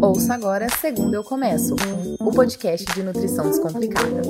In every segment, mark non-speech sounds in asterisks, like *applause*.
Ouça agora Segundo Eu Começo, o podcast de nutrição descomplicada.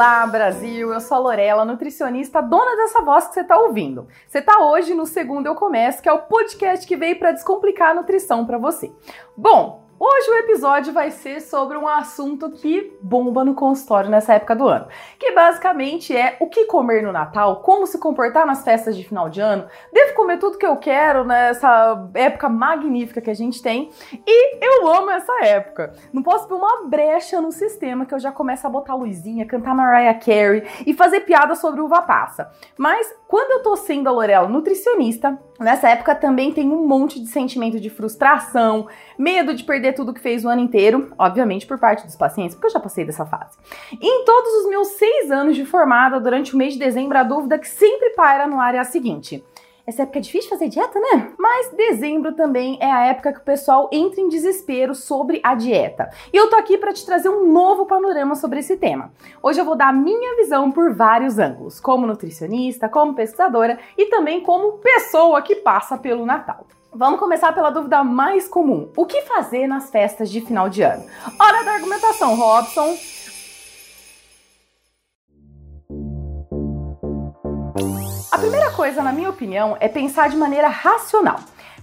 Olá, Brasil! Eu sou a Lorela, nutricionista, dona dessa voz que você está ouvindo. Você está hoje no Segundo Eu Começo, que é o podcast que veio para descomplicar a nutrição para você. Bom, Hoje o episódio vai ser sobre um assunto que bomba no consultório nessa época do ano, que basicamente é o que comer no Natal, como se comportar nas festas de final de ano, devo comer tudo que eu quero nessa época magnífica que a gente tem, e eu amo essa época. Não posso ver uma brecha no sistema que eu já começo a botar luzinha, cantar Mariah Carey e fazer piada sobre uva passa. Mas quando eu tô sendo a Lorela nutricionista, nessa época também tem um monte de sentimento de frustração, medo de perder tudo que fez o ano inteiro, obviamente por parte dos pacientes, porque eu já passei dessa fase. Em todos os meus seis anos de formada, durante o mês de dezembro, a dúvida que sempre paira no ar é a seguinte: essa época é difícil fazer dieta, né? Mas dezembro também é a época que o pessoal entra em desespero sobre a dieta. E eu tô aqui para te trazer um novo panorama sobre esse tema. Hoje eu vou dar a minha visão por vários ângulos, como nutricionista, como pesquisadora e também como pessoa que passa pelo Natal. Vamos começar pela dúvida mais comum: o que fazer nas festas de final de ano? Hora da argumentação, Robson. A primeira coisa, na minha opinião, é pensar de maneira racional.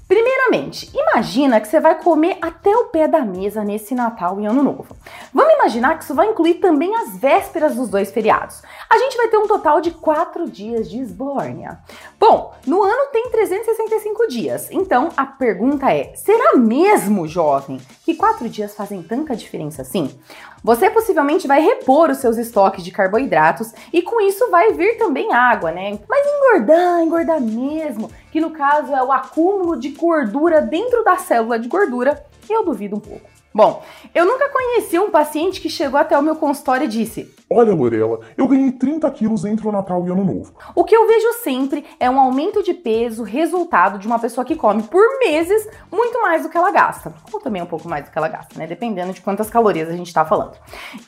Primeiramente, imagina que você vai comer até o pé da mesa nesse Natal e Ano Novo. Vamos imaginar que isso vai incluir também as vésperas dos dois feriados. A gente vai ter um total de quatro dias de esbórnia. Bom, no ano tem 365 dias, então a pergunta é: será mesmo, jovem, que quatro dias fazem tanta diferença assim? Você possivelmente vai repor os seus estoques de carboidratos e com isso vai vir também água, né? Mas engordar, engordar mesmo, que no caso é o acúmulo de gordura dentro da célula de gordura, eu duvido um pouco. Bom, eu nunca conheci um paciente que chegou até o meu consultório e disse: Olha, Lorela, eu ganhei 30 quilos entre o Natal e o Ano Novo. O que eu vejo sempre é um aumento de peso resultado de uma pessoa que come por meses muito mais do que ela gasta. Ou também um pouco mais do que ela gasta, né? Dependendo de quantas calorias a gente tá falando.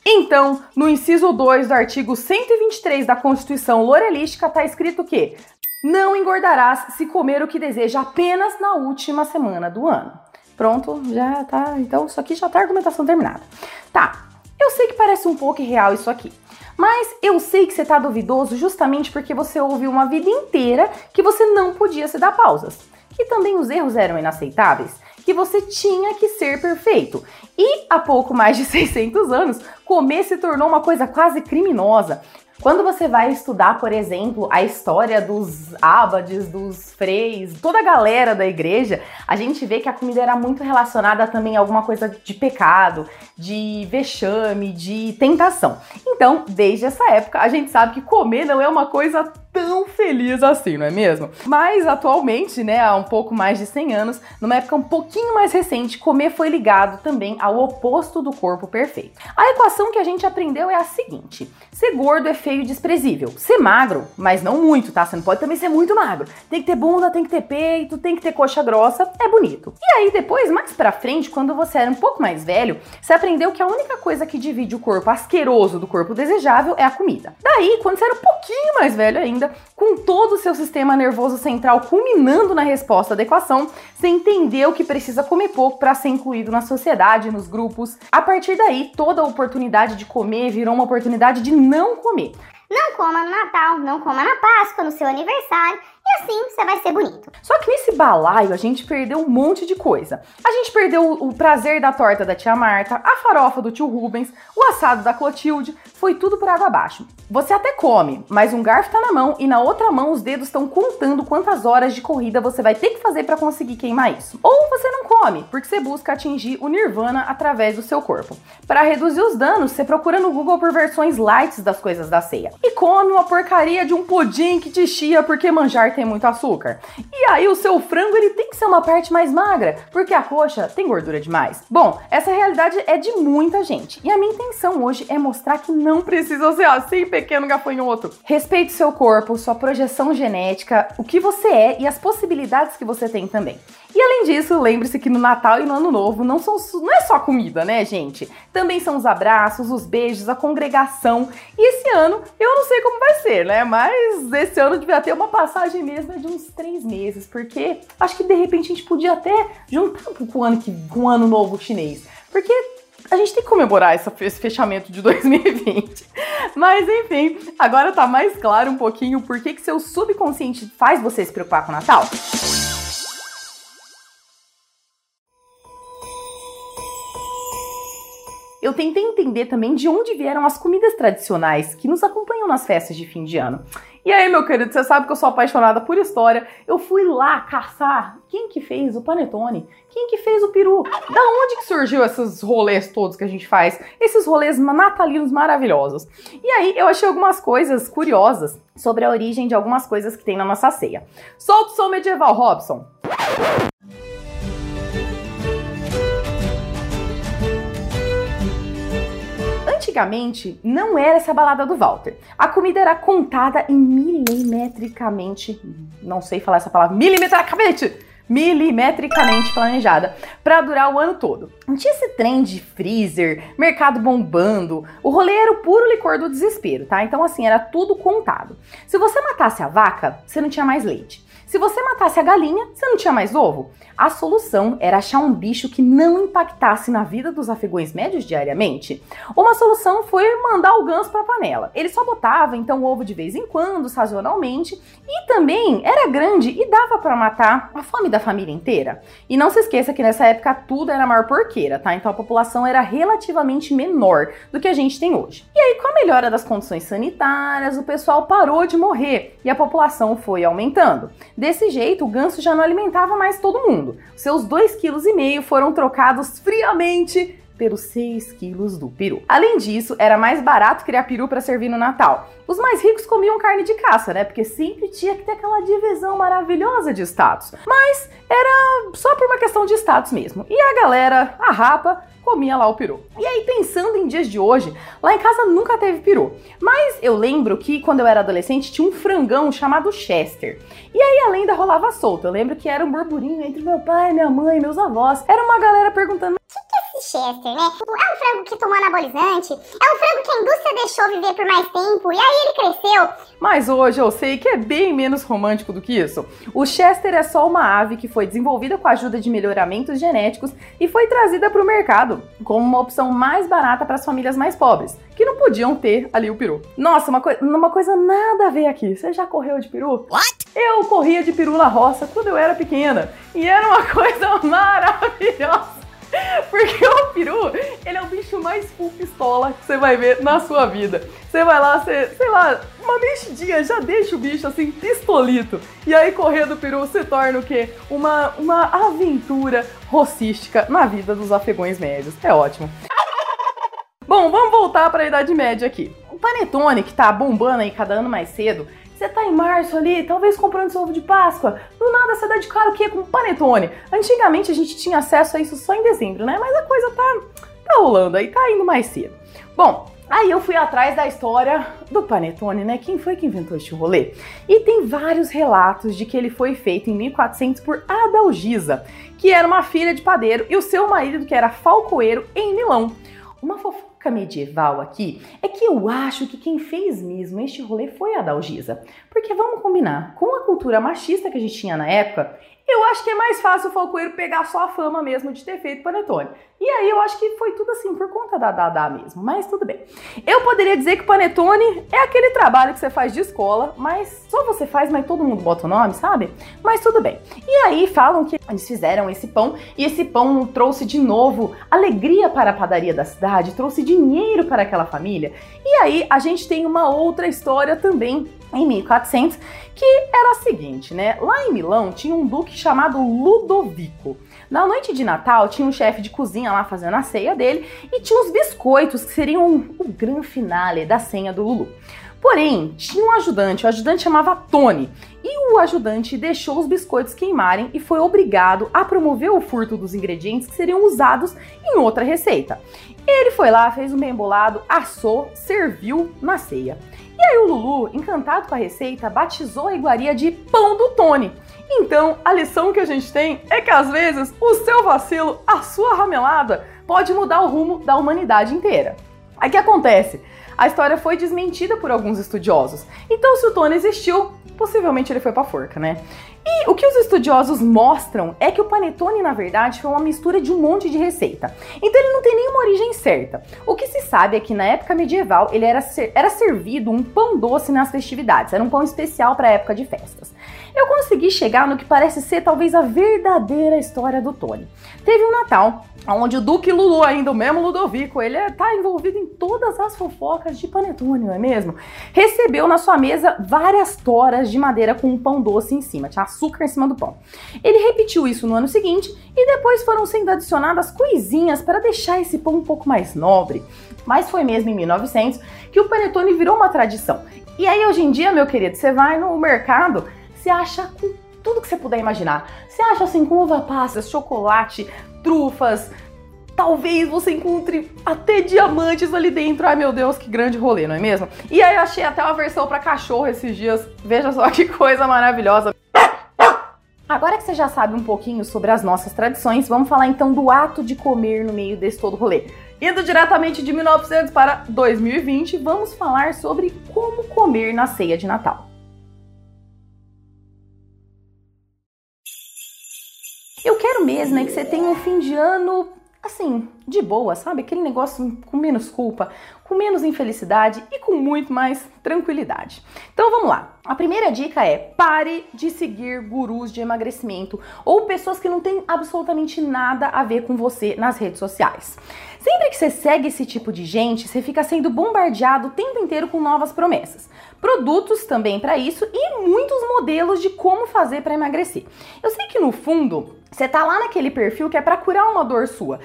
Então, no inciso 2 do artigo 123 da Constituição Lorelística tá escrito que não engordarás se comer o que deseja apenas na última semana do ano. Pronto, já tá. Então, isso aqui já tá a argumentação terminada. Tá, eu sei que parece um pouco irreal isso aqui. Mas eu sei que você tá duvidoso justamente porque você ouviu uma vida inteira que você não podia se dar pausas. Que também os erros eram inaceitáveis. Que você tinha que ser perfeito. E há pouco mais de *laughs* 600 anos, comer se tornou uma coisa quase criminosa. Quando você vai estudar, por exemplo, a história dos abades, dos freis, toda a galera da igreja, a gente vê que a comida era muito relacionada também a alguma coisa de pecado, de vexame, de tentação. Então, desde essa época, a gente sabe que comer não é uma coisa tão feliz assim, não é mesmo? Mas atualmente, né, há um pouco mais de 100 anos, numa época um pouquinho mais recente, comer foi ligado também ao oposto do corpo perfeito. A equação que a gente aprendeu é a seguinte: ser gordo é feio e desprezível. Ser magro, mas não muito, tá? Você não pode também ser muito magro. Tem que ter bunda, tem que ter peito, tem que ter coxa grossa, é bonito. E aí depois, mais pra frente, quando você era um pouco mais velho, você aprendeu que a única coisa que divide o corpo asqueroso do corpo desejável é a comida. Daí, quando você era um pouquinho mais velho ainda, ainda, com todo o seu sistema nervoso central culminando na resposta da equação, você entendeu que precisa comer pouco para ser incluído na sociedade, nos grupos. A partir daí, toda oportunidade de comer virou uma oportunidade de não comer. Não coma no Natal, não coma na Páscoa, no seu aniversário, e assim você vai ser bonito. Só que nesse balaio a gente perdeu um monte de coisa. A gente perdeu o prazer da torta da tia Marta, a farofa do tio Rubens, o assado da Clotilde, foi tudo por água abaixo. Você até come, mas um garfo tá na mão e na outra mão os dedos estão contando quantas horas de corrida você vai ter que fazer para conseguir queimar isso. Ou você não come, porque você busca atingir o nirvana através do seu corpo. Para reduzir os danos, você procura no Google por versões light das coisas da ceia. E come uma porcaria de um pudim que te chia porque manjar tem muito açúcar. E aí o seu frango ele tem que ser uma parte mais magra, porque a coxa tem gordura demais. Bom, essa realidade é de muita gente. E a minha intenção hoje é mostrar que não precisa ser assim, pequeno gafanhoto. Respeite seu corpo, sua projeção genética, o que você é e as possibilidades que você tem também. E além disso, lembre-se que no Natal e no Ano Novo não, são, não é só comida, né, gente? Também são os abraços, os beijos, a congregação. E esse ano, eu não sei como vai ser, né? Mas esse ano devia ter uma passagem mesmo de uns três meses, porque acho que de repente a gente podia até juntar com o ano, que, com o ano novo chinês. Porque a gente tem que comemorar esse fechamento de *laughs* 2020. Mas enfim, agora tá mais claro um pouquinho por que, que seu subconsciente faz você se preocupar com o Natal. Eu tentei entender também de onde vieram as comidas tradicionais que nos acompanham nas festas de fim de ano. E aí, meu querido, você sabe que eu sou apaixonada por história. Eu fui lá caçar quem que fez o panetone, quem que fez o peru, da onde que surgiu esses rolês todos que a gente faz, esses rolês natalinos maravilhosos. E aí, eu achei algumas coisas curiosas sobre a origem de algumas coisas que tem na nossa ceia. Solta o som medieval, Robson. Antigamente, não era essa balada do Walter. A comida era contada em milimetricamente, não sei falar essa palavra, milimetricamente, milimetricamente planejada para durar o ano todo. Não tinha esse trem de freezer, mercado bombando. O rolê era o puro licor do desespero, tá? Então assim, era tudo contado. Se você matasse a vaca, você não tinha mais leite. Se você matasse a galinha, você não tinha mais ovo. A solução era achar um bicho que não impactasse na vida dos afegões médios diariamente. Uma solução foi mandar o ganso para a panela. Ele só botava então ovo de vez em quando, sazonalmente, e também era grande e dava para matar a fome da família inteira. E não se esqueça que nessa época tudo era maior porqueira, tá? Então a população era relativamente menor do que a gente tem hoje. E aí, com a melhora das condições sanitárias, o pessoal parou de morrer e a população foi aumentando. Desse jeito, o ganso já não alimentava mais todo mundo. Seus 2,5 kg foram trocados friamente pelos 6 quilos do peru. Além disso, era mais barato criar peru para servir no Natal. Os mais ricos comiam carne de caça, né? Porque sempre tinha que ter aquela divisão maravilhosa de status. Mas era só por uma questão de status mesmo. E a galera, a rapa, comia lá o peru. E aí, pensando em dias de hoje, lá em casa nunca teve peru. Mas eu lembro que quando eu era adolescente tinha um frangão chamado Chester. E aí a lenda rolava solta. Eu lembro que era um burburinho entre meu pai, minha mãe, meus avós. Era uma galera perguntando: Chester, né? Tipo, é um frango que tomou anabolizante, é um frango que a indústria deixou viver por mais tempo e aí ele cresceu. Mas hoje eu sei que é bem menos romântico do que isso. O Chester é só uma ave que foi desenvolvida com a ajuda de melhoramentos genéticos e foi trazida para o mercado como uma opção mais barata para as famílias mais pobres, que não podiam ter ali o peru. Nossa, uma, coi uma coisa nada a ver aqui. Você já correu de peru? What? Eu corria de peru na roça quando eu era pequena e era uma *laughs* coisa maravilhosa. *laughs* Porque o peru, ele é o bicho mais full pistola que você vai ver na sua vida. Você vai lá, você, sei lá, uma mexidinha já deixa o bicho assim pistolito. E aí correr do peru se torna o quê? Uma, uma aventura rocística na vida dos afegões médios. É ótimo. *laughs* Bom, vamos voltar para a Idade Média aqui. O panetone que tá bombando aí cada ano mais cedo, você tá em março ali, talvez comprando seu ovo de Páscoa. Do nada você dá de cara o quê? Com panetone. Antigamente a gente tinha acesso a isso só em dezembro, né? Mas a coisa tá, tá rolando aí, tá indo mais cedo. Bom, Aí eu fui atrás da história do panetone, né? Quem foi que inventou este rolê? E tem vários relatos de que ele foi feito em 1400 por Adalgisa, que era uma filha de padeiro, e o seu marido, que era falcoeiro, em Milão. Uma fofoca fofoca medieval aqui é que eu acho que quem fez mesmo este rolê foi a Dalgisa. Porque vamos combinar, com a cultura machista que a gente tinha na época, eu acho que é mais fácil o Falcoeiro pegar só a fama mesmo de ter feito panetone. E aí eu acho que foi tudo assim por conta da Dada mesmo, mas tudo bem. Eu poderia dizer que panetone é aquele trabalho que você faz de escola, mas só você faz, mas todo mundo bota o nome, sabe? Mas tudo bem. E aí falam que eles fizeram esse pão e esse pão trouxe de novo alegria para a padaria da cidade, trouxe dinheiro para aquela família. E aí a gente tem uma outra história também em 1400, que era a seguinte, né? Lá em Milão tinha um duque chamado Ludovico. Na noite de Natal tinha um chefe de cozinha lá fazendo a ceia dele e tinha os biscoitos que seriam o grande finale da senha do Lulu. Porém, tinha um ajudante, o ajudante chamava Tony, e o ajudante deixou os biscoitos queimarem e foi obrigado a promover o furto dos ingredientes que seriam usados em outra receita. Ele foi lá, fez um bem bolado, assou, serviu na ceia. E aí o Lulu, encantado com a receita, batizou a iguaria de pão do Tony. Então, a lição que a gente tem é que às vezes o seu vacilo, a sua ramelada, pode mudar o rumo da humanidade inteira. Aí que acontece? A história foi desmentida por alguns estudiosos. Então, se o Tony existiu, possivelmente ele foi pra forca, né? E o que os estudiosos mostram é que o panetone, na verdade, foi uma mistura de um monte de receita. Então ele não tem nenhuma origem certa. O que se sabe é que na época medieval ele era, ser, era servido um pão doce nas festividades. Era um pão especial para época de festas. Eu consegui chegar no que parece ser talvez a verdadeira história do Tony. Teve um Natal onde o Duque Lulu, ainda o mesmo Ludovico, ele está envolvido em todas as fofocas de panetone, não é mesmo? Recebeu na sua mesa várias toras de madeira com um pão doce em cima, tinha açúcar em cima do pão. Ele repetiu isso no ano seguinte e depois foram sendo adicionadas coisinhas para deixar esse pão um pouco mais nobre. Mas foi mesmo em 1900 que o panetone virou uma tradição. E aí hoje em dia, meu querido, você vai no mercado, você acha com tudo que você puder imaginar. Você acha assim com uva passas, chocolate, trufas, talvez você encontre até diamantes ali dentro. Ai meu Deus, que grande rolê, não é mesmo? E aí eu achei até uma versão para cachorro esses dias. Veja só *laughs* que coisa maravilhosa. Agora que você já sabe um pouquinho sobre as nossas tradições, vamos falar então do ato de comer no meio desse todo rolê. Indo diretamente de 1900 para 2020, vamos falar sobre como comer na ceia de Natal. Eu quero mesmo é que você tenha um fim de ano assim, de boa, sabe? Aquele negócio com menos culpa, com menos infelicidade e com muito mais tranquilidade. Então vamos lá. A primeira dica é: pare de seguir gurus de emagrecimento ou pessoas que não têm absolutamente nada a ver com você nas redes sociais. Sempre que você segue esse tipo de gente, você fica sendo bombardeado o tempo inteiro com novas promessas. Produtos também para isso e muitos modelos de como fazer para emagrecer. Eu sei que no fundo você tá lá naquele perfil que é para curar uma dor sua,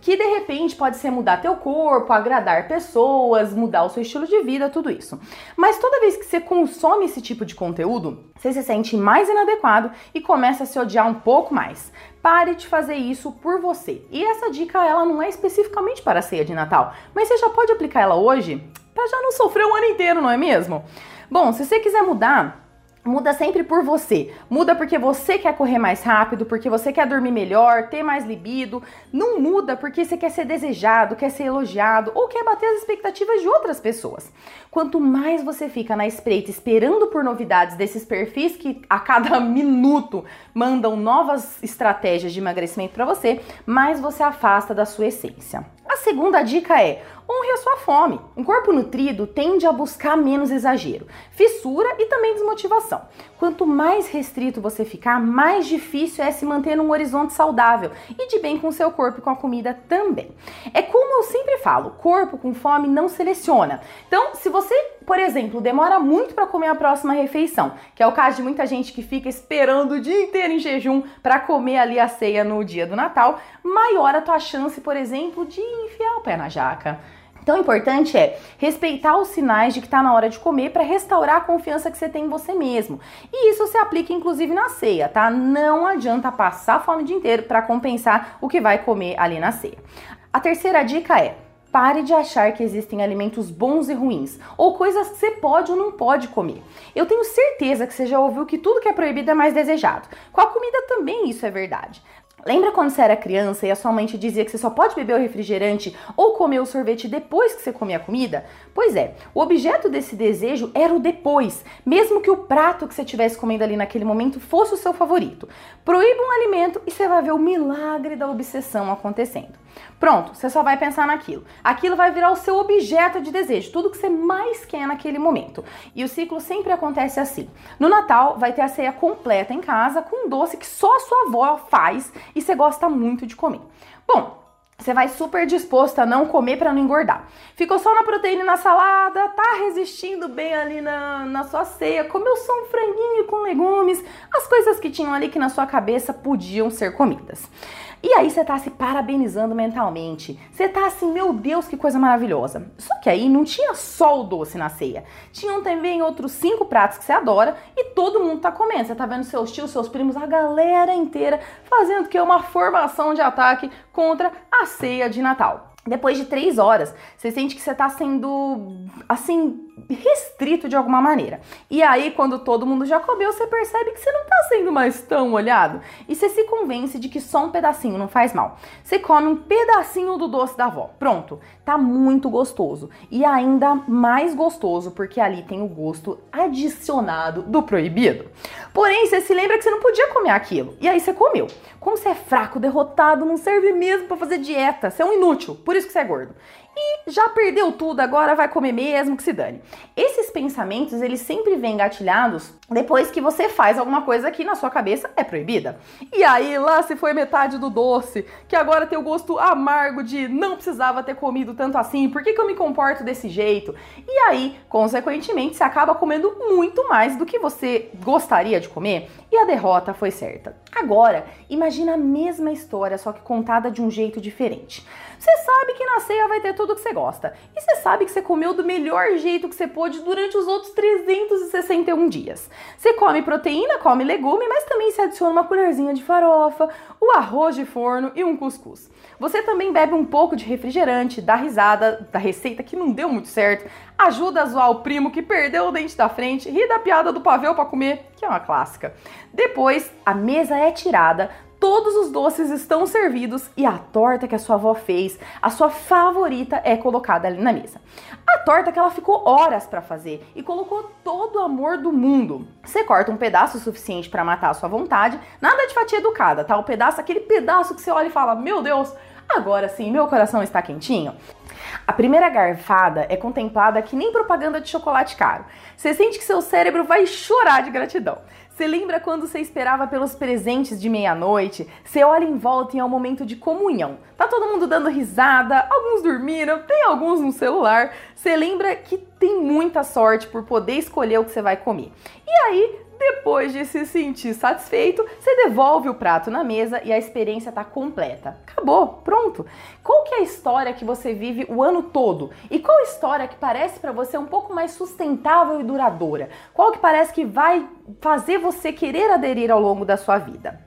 que de repente pode ser mudar teu corpo, agradar pessoas, mudar o seu estilo de vida, tudo isso. Mas toda vez que você consome esse tipo de conteúdo, você se sente mais inadequado e começa a se odiar um pouco mais. Pare de fazer isso por você. E essa dica ela não é especificamente para a ceia de Natal, mas você já pode aplicar ela hoje para já não sofrer o ano inteiro, não é mesmo? Bom, se você quiser mudar, Muda sempre por você. Muda porque você quer correr mais rápido, porque você quer dormir melhor, ter mais libido. Não muda porque você quer ser desejado, quer ser elogiado ou quer bater as expectativas de outras pessoas. Quanto mais você fica na espreita esperando por novidades desses perfis que a cada *laughs* minuto mandam novas estratégias de emagrecimento para você, mais você afasta da sua essência. A segunda dica é: honre a sua fome. Um corpo nutrido tende a buscar menos exagero, fissura e também desmotivação. Quanto mais restrito você ficar, mais difícil é se manter num horizonte saudável e de bem com seu corpo e com a comida também. É como eu sempre falo, corpo com fome não seleciona. Então, se você, por exemplo, demora muito para comer a próxima refeição, que é o caso de muita gente que fica esperando o dia inteiro em jejum para comer ali a ceia no dia do Natal, maior a tua chance, por exemplo, de enfiar o pé na jaca. Então, o importante é respeitar os sinais de que está na hora de comer para restaurar a confiança que você tem em você mesmo. E isso se aplica inclusive na ceia, tá? Não adianta passar fome o dia inteiro para compensar o que vai comer ali na ceia. A terceira dica é Pare de achar que existem alimentos bons e ruins, ou coisas que você pode ou não pode comer. Eu tenho certeza que você já ouviu que tudo que é proibido é mais desejado. Com a comida também isso é verdade. Lembra quando você era criança e a sua mãe te dizia que você só pode beber o refrigerante ou comer o sorvete depois que você comia a comida? Pois é, o objeto desse desejo era o depois, mesmo que o prato que você estivesse comendo ali naquele momento fosse o seu favorito. Proíba um alimento e você vai ver o milagre da obsessão acontecendo. Pronto, você só vai pensar naquilo. Aquilo vai virar o seu objeto de desejo, tudo que você mais quer naquele momento. E o ciclo sempre acontece assim. No Natal vai ter a ceia completa em casa com um doce que só a sua avó faz e você gosta muito de comer. Bom, você vai super disposto a não comer para não engordar. Ficou só na proteína e na salada, tá resistindo bem ali na, na sua ceia, comeu só um franguinho com legumes, as coisas que tinham ali que na sua cabeça podiam ser comidas. E aí você tá se parabenizando mentalmente. Você tá assim, meu Deus, que coisa maravilhosa. Só que aí não tinha só o doce na ceia. Tinham também outros cinco pratos que você adora e todo mundo tá comendo. Você tá vendo seus tios, seus primos, a galera inteira fazendo que é uma formação de ataque contra a ceia de Natal. Depois de três horas, você sente que você tá sendo, assim, restrito de alguma maneira. E aí, quando todo mundo já comeu, você percebe que você não tá sendo mais tão olhado. E você se convence de que só um pedacinho não faz mal. Você come um pedacinho do doce da avó. Pronto, tá muito gostoso. E ainda mais gostoso porque ali tem o gosto adicionado do proibido. Porém, você se lembra que você não podia comer aquilo. E aí você comeu. Como você é fraco, derrotado, não serve mesmo para fazer dieta. Você é um inútil, por isso que você é gordo e já perdeu tudo, agora vai comer mesmo, que se dane. Esses pensamentos, eles sempre vêm gatilhados depois que você faz alguma coisa que na sua cabeça é proibida. E aí lá se foi metade do doce, que agora tem o gosto amargo de não precisava ter comido tanto assim, por que, que eu me comporto desse jeito? E aí, consequentemente, você acaba comendo muito mais do que você gostaria de comer e a derrota foi certa. Agora, imagina a mesma história, só que contada de um jeito diferente. Você sabe que na ceia vai ter tudo que você gosta. E você sabe que você comeu do melhor jeito que você pôde durante os outros 361 dias. Você come proteína, come legume, mas também se adiciona uma colherzinha de farofa, o arroz de forno e um cuscuz. Você também bebe um pouco de refrigerante, dá risada da receita que não deu muito certo, ajuda a zoar o primo que perdeu o dente da frente, ri da piada do pavê para comer, que é uma clássica. Depois, a mesa é tirada, todos os doces estão servidos e a torta que a sua avó fez, a sua favorita, é colocada ali na mesa. A torta que ela ficou horas para fazer e colocou todo o amor do mundo. Você corta um pedaço suficiente para matar a sua vontade, nada de fatia educada, tá? O pedaço, aquele pedaço que você olha e fala: "Meu Deus, agora sim, meu coração está quentinho". A primeira garfada é contemplada que nem propaganda de chocolate caro. Você sente que seu cérebro vai chorar de gratidão. Você lembra quando você esperava pelos presentes de meia-noite? Você olha em volta e é um momento de comunhão. Tá todo mundo dando risada, alguns dormiram, tem alguns no celular. Você lembra que tem muita sorte por poder escolher o que você vai comer. E aí, depois de se sentir satisfeito, você devolve o prato na mesa e a experiência está completa. Acabou, pronto. Qual que é a história que você vive o ano todo? E qual história que parece para você um pouco mais sustentável e duradoura? Qual que parece que vai fazer você querer aderir ao longo da sua vida?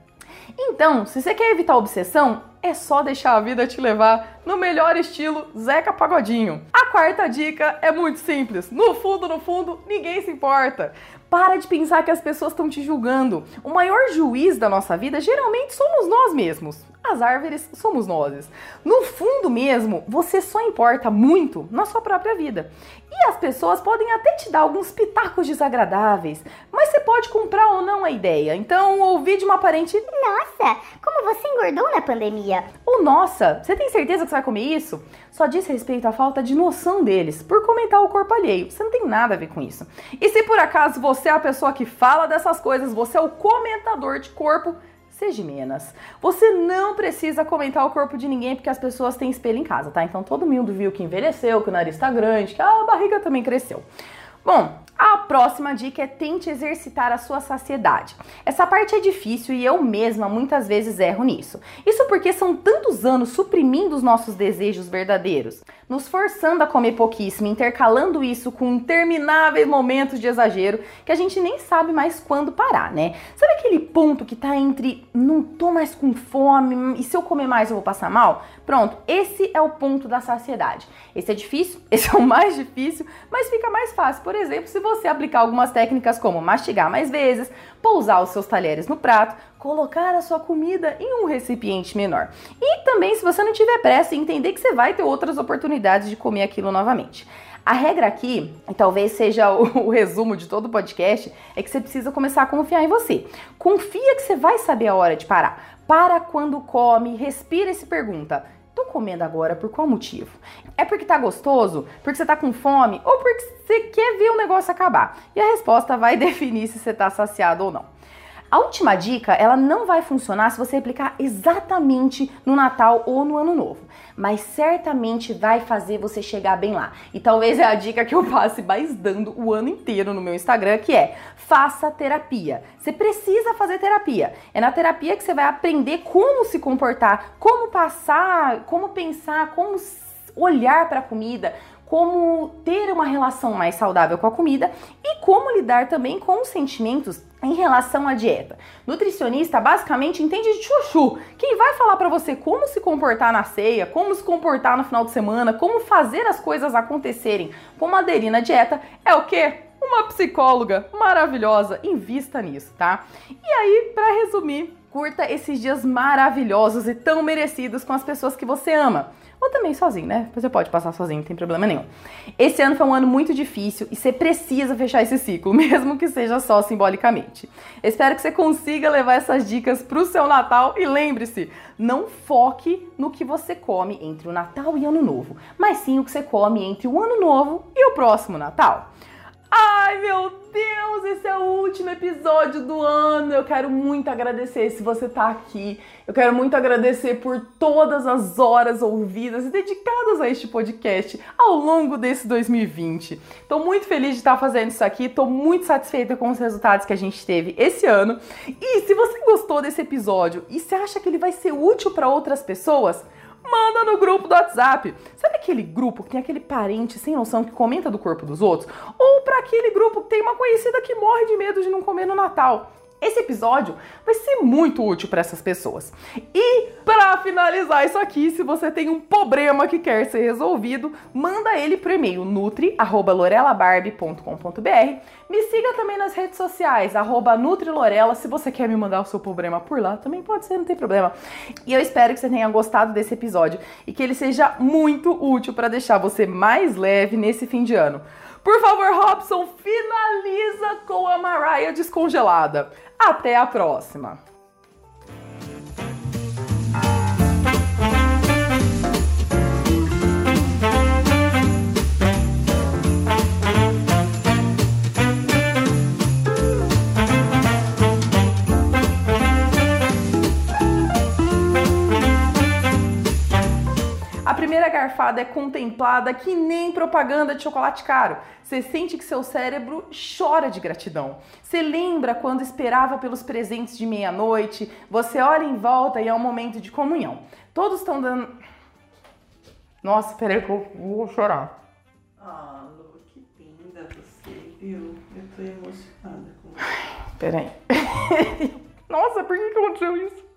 Então, se você quer evitar obsessão, é só deixar a vida te levar no melhor estilo Zeca Pagodinho. A quarta dica é muito simples. No fundo, no fundo, ninguém se importa. Para de pensar que as pessoas estão te julgando. O maior juiz da nossa vida geralmente somos nós mesmos. As árvores somos nós. No fundo mesmo, você só importa muito na sua própria vida. E as pessoas podem até te dar alguns pitacos desagradáveis, mas você pode comprar ou não a ideia. Então, ouvir de uma parente: Nossa, como você engordou na pandemia? Ou nossa, você tem certeza que você vai comer isso? Só diz respeito à falta de noção deles por comentar o corpo alheio. Você não tem nada a ver com isso. E se por acaso você é a pessoa que fala dessas coisas, você é o comentador de corpo seja menos. Você não precisa comentar o corpo de ninguém porque as pessoas têm espelho em casa, tá? Então todo mundo viu que envelheceu, que o nariz tá grande, que a barriga também cresceu. Bom, próxima dica é tente exercitar a sua saciedade. Essa parte é difícil e eu mesma muitas vezes erro nisso. Isso porque são tantos anos suprimindo os nossos desejos verdadeiros, nos forçando a comer pouquíssimo, intercalando isso com intermináveis momentos de exagero que a gente nem sabe mais quando parar, né? Sabe aquele ponto que tá entre não tô mais com fome e se eu comer mais eu vou passar mal? Pronto, esse é o ponto da saciedade. Esse é difícil, *laughs* esse é o mais difícil, mas fica mais fácil, por exemplo, se você aplicar algumas técnicas como mastigar mais vezes, pousar os seus talheres no prato, colocar a sua comida em um recipiente menor. E também, se você não tiver pressa, entender que você vai ter outras oportunidades de comer aquilo novamente. A regra aqui, e talvez seja o, *laughs* o, resumo de todo o podcast, é que você precisa começar a confiar em você. Confia que você vai saber a hora de parar. Para quando come, respira e se pergunta: comendo agora por qual motivo? É porque tá gostoso? Porque você tá com fome? Ou porque você quer ver o negócio acabar? E a resposta vai *laughs* definir se você tá saciado ou não. A última dica, ela não vai funcionar se você aplicar exatamente no Natal ou no Ano Novo, mas certamente vai fazer você chegar bem lá. E talvez é a dica que eu passe mais dando o ano inteiro no meu Instagram, que é: faça terapia. Você precisa fazer terapia. É na terapia que você vai aprender como se comportar, como passar, como pensar, como olhar para a comida, como ter uma relação mais saudável com a comida e como lidar também com os sentimentos em relação à dieta. Nutricionista basicamente entende de chuchu. Quem vai falar para você como se comportar na ceia, como se comportar no final de semana, como fazer as coisas acontecerem, como aderir na dieta, é o quê? Uma psicóloga maravilhosa. Invista nisso, tá? E aí, para resumir, curta esses dias maravilhosos e tão merecidos com as pessoas que você ama. Ou também sozinho, né? Você pode passar sozinho, não tem problema nenhum. Esse ano foi um ano muito difícil e você precisa fechar esse ciclo, *laughs* mesmo que seja só simbolicamente. Espero que você consiga levar essas dicas pro seu Natal e lembre-se, não foque no que você come entre o Natal e Ano Novo, mas sim o que você come entre o Ano Novo e o próximo Natal. Ai, meu Deus, esse é o último episódio do ano. Eu quero muito agradecer se você tá aqui. Eu quero muito agradecer por todas as horas ouvidas e dedicadas a este podcast ao longo desse 2020. Tô muito feliz de estar fazendo isso aqui, tô muito satisfeita com os resultados que a gente teve esse ano. E se você gostou desse episódio e se acha que ele vai ser útil para outras pessoas, manda no grupo do WhatsApp. Sabe aquele grupo que tem aquele parente sem noção que comenta do corpo dos outros? Ou para aquele grupo que tem uma conhecida que morre de medo de não comer no Natal? Esse episódio vai ser muito útil para essas pessoas. E para finalizar isso aqui, se você tem um problema que quer ser resolvido, manda ele pro e-mail nutri@lorelabarbie.com.br. Me siga também nas redes sociais @nutrilorela, se você quer me mandar o seu problema por lá, também pode ser, não tem problema. E eu espero que você tenha gostado desse episódio e que ele seja muito útil para deixar você mais leve nesse fim de ano. Por favor, Robson, finaliza com a Mariah descongelada. Até a próxima! É contemplada que nem propaganda de chocolate caro. Você sente que seu cérebro chora de gratidão. Você lembra quando esperava pelos presentes de meia-noite? Você olha em volta e é um momento de comunhão. Todos estão dando. Nossa, peraí que eu vou chorar. Ah, Lu, que linda você, viu? Eu tô emocionada com Peraí. *laughs* Nossa, por que aconteceu isso?